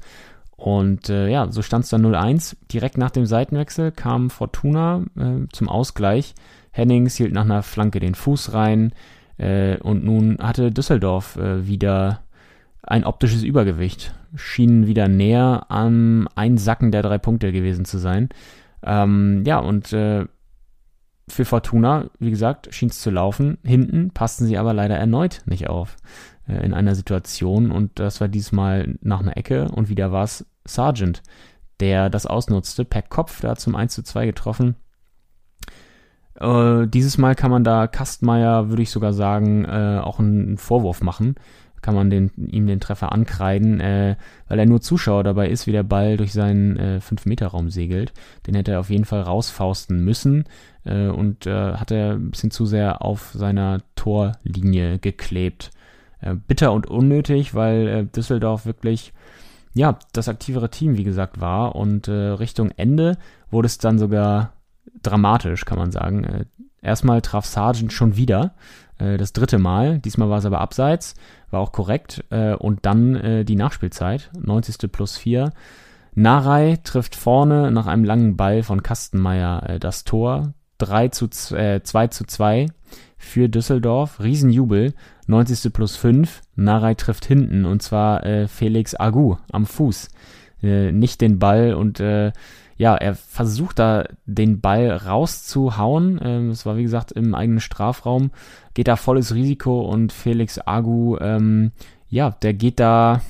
Und äh, ja, so stand es dann 0-1. Direkt nach dem Seitenwechsel kam Fortuna äh, zum Ausgleich. Hennings hielt nach einer Flanke den Fuß rein äh, und nun hatte Düsseldorf äh, wieder ein optisches Übergewicht. Schienen wieder näher am Einsacken der drei Punkte gewesen zu sein. Ähm, ja, und äh, für Fortuna, wie gesagt, schien es zu laufen. Hinten passten sie aber leider erneut nicht auf äh, in einer Situation und das war diesmal nach einer Ecke und wieder war es Sargent, der das ausnutzte, per Kopf da zum 1 zu 2 getroffen. Äh, dieses Mal kann man da Kastmeier, würde ich sogar sagen, äh, auch einen Vorwurf machen kann man den, ihm den Treffer ankreiden, äh, weil er nur Zuschauer dabei ist, wie der Ball durch seinen äh, 5-Meter-Raum segelt. Den hätte er auf jeden Fall rausfausten müssen äh, und äh, hat er ein bisschen zu sehr auf seiner Torlinie geklebt. Äh, bitter und unnötig, weil äh, Düsseldorf wirklich ja, das aktivere Team, wie gesagt, war und äh, Richtung Ende wurde es dann sogar dramatisch, kann man sagen. Äh, erstmal traf Sargent schon wieder, äh, das dritte Mal. Diesmal war es aber abseits, war auch korrekt. Äh, und dann die Nachspielzeit, 90. plus 4. Narei trifft vorne nach einem langen Ball von Kastenmeier das Tor. 3 zu, äh, 2 zu 2 für Düsseldorf. Riesenjubel. 90. plus 5. Narei trifft hinten und zwar äh, Felix Agu am Fuß. Äh, nicht den Ball und äh, ja, er versucht da den Ball rauszuhauen. Ähm, es war wie gesagt im eigenen Strafraum, geht da volles Risiko und Felix Agu, ähm, ja, der geht da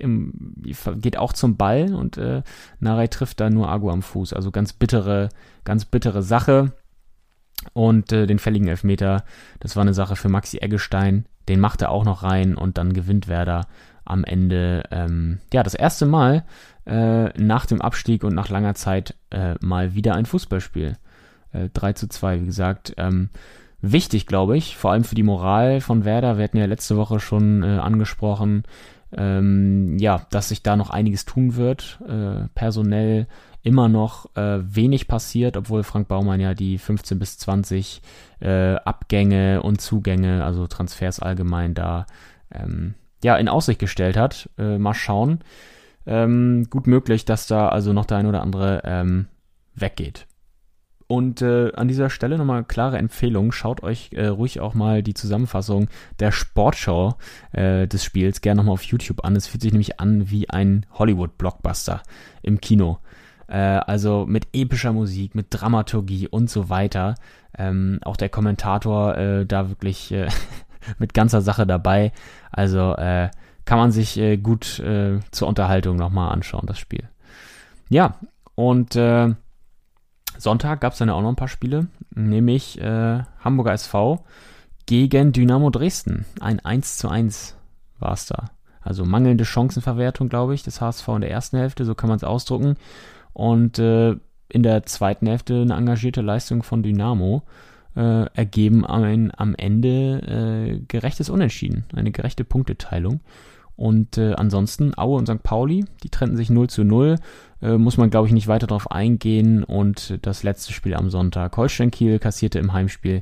im, geht auch zum Ball und äh, Narei trifft da nur Agu am Fuß. Also ganz bittere, ganz bittere Sache. Und äh, den fälligen Elfmeter, das war eine Sache für Maxi Eggestein. Den macht er auch noch rein und dann gewinnt Werder am Ende, ähm, ja, das erste Mal äh, nach dem Abstieg und nach langer Zeit äh, mal wieder ein Fußballspiel. Äh, 3 zu 2, wie gesagt. Ähm, wichtig, glaube ich, vor allem für die Moral von Werder. Wir hatten ja letzte Woche schon äh, angesprochen, ähm, ja, dass sich da noch einiges tun wird. Äh, personell immer noch äh, wenig passiert, obwohl Frank Baumann ja die 15 bis 20 äh, Abgänge und Zugänge, also Transfers allgemein da ähm, ja in Aussicht gestellt hat. Äh, mal schauen ähm, gut möglich, dass da also noch der ein oder andere ähm, weggeht. Und äh, an dieser Stelle nochmal klare Empfehlung. Schaut euch äh, ruhig auch mal die Zusammenfassung der Sportschau äh, des Spiels gerne nochmal auf YouTube an. Es fühlt sich nämlich an wie ein Hollywood-Blockbuster im Kino. Äh, also mit epischer Musik, mit Dramaturgie und so weiter. Ähm, auch der Kommentator äh, da wirklich äh, (laughs) mit ganzer Sache dabei. Also äh, kann man sich äh, gut äh, zur Unterhaltung nochmal anschauen, das Spiel. Ja, und äh, Sonntag gab es dann auch noch ein paar Spiele, nämlich äh, Hamburger SV gegen Dynamo Dresden. Ein 1 zu 1 war es da. Also mangelnde Chancenverwertung, glaube ich, des HSV in der ersten Hälfte, so kann man es ausdrucken. Und äh, in der zweiten Hälfte eine engagierte Leistung von Dynamo äh, ergeben ein, am Ende gerechtes Unentschieden, eine gerechte Punkteteilung. Und äh, ansonsten Aue und St. Pauli, die trennten sich 0 zu 0. Äh, muss man, glaube ich, nicht weiter darauf eingehen. Und das letzte Spiel am Sonntag. Holstein Kiel kassierte im Heimspiel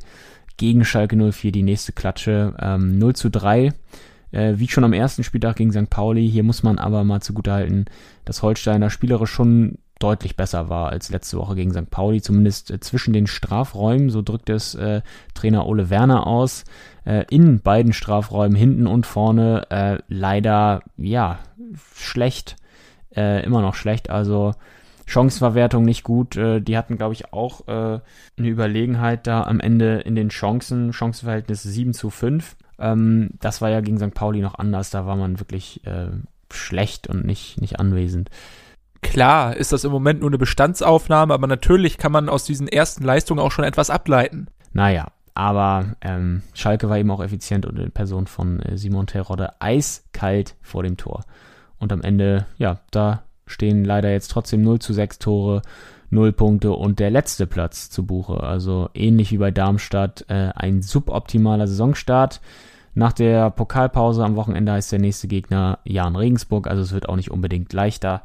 gegen Schalke 04 die nächste Klatsche. Ähm, 0 zu 3. Äh, wie schon am ersten Spieltag gegen St. Pauli. Hier muss man aber mal zugutehalten, dass Holsteiner spielerisch schon deutlich besser war als letzte Woche gegen St. Pauli, zumindest äh, zwischen den Strafräumen, so drückt es äh, Trainer Ole Werner aus, äh, in beiden Strafräumen, hinten und vorne, äh, leider, ja, schlecht, äh, immer noch schlecht, also Chancenverwertung nicht gut, äh, die hatten, glaube ich, auch eine Überlegenheit da am Ende in den Chancen, Chancenverhältnis 7 zu 5, ähm, das war ja gegen St. Pauli noch anders, da war man wirklich schlecht und nicht, nicht anwesend. Klar ist das im Moment nur eine Bestandsaufnahme, aber natürlich kann man aus diesen ersten Leistungen auch schon etwas ableiten. Naja, aber ähm, Schalke war eben auch effizient und in Person von äh, Simon Terodde eiskalt vor dem Tor. Und am Ende, ja, da stehen leider jetzt trotzdem 0 zu 6 Tore, 0 Punkte und der letzte Platz zu Buche. Also ähnlich wie bei Darmstadt, äh, ein suboptimaler Saisonstart. Nach der Pokalpause am Wochenende heißt der nächste Gegner Jan Regensburg, also es wird auch nicht unbedingt leichter.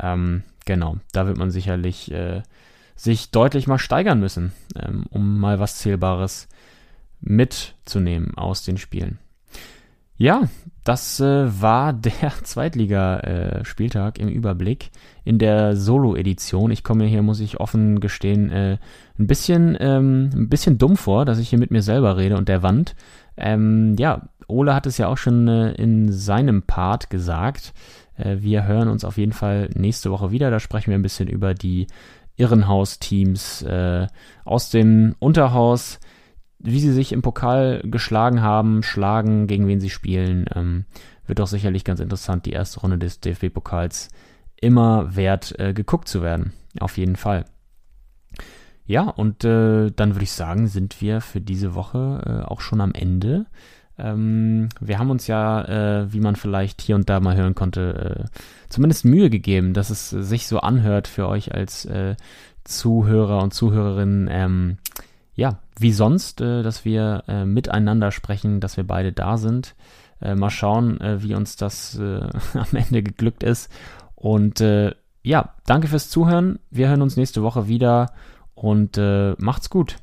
Ähm, genau, da wird man sicherlich äh, sich deutlich mal steigern müssen, ähm, um mal was Zählbares mitzunehmen aus den Spielen. Ja, das äh, war (laughs) der Zweitliga-Spieltag äh, im Überblick in der Solo-Edition. Ich komme hier, muss ich offen gestehen, äh, ein bisschen, ähm, ein bisschen dumm vor, dass ich hier mit mir selber rede und der Wand. Ähm, ja, Ole hat es ja auch schon äh, in seinem Part gesagt. Äh, wir hören uns auf jeden Fall nächste Woche wieder. Da sprechen wir ein bisschen über die Irrenhaus-Teams äh, aus dem Unterhaus, wie sie sich im Pokal geschlagen haben, schlagen, gegen wen sie spielen. Ähm, wird doch sicherlich ganz interessant, die erste Runde des DFB-Pokals immer wert äh, geguckt zu werden. Auf jeden Fall. Ja, und äh, dann würde ich sagen, sind wir für diese Woche auch schon am Ende. Ähm, wir haben uns ja, äh, wie man vielleicht hier und da mal hören konnte, äh, zumindest Mühe gegeben, dass es sich so anhört für euch als äh, Zuhörer und Zuhörerinnen. Ähm, ja, wie sonst, äh, dass wir äh, miteinander sprechen, dass wir beide da sind. Äh, mal schauen, wie uns das (laughs) am Ende geglückt ist. Und ja, danke fürs Zuhören. Wir hören uns nächste Woche wieder und macht's gut.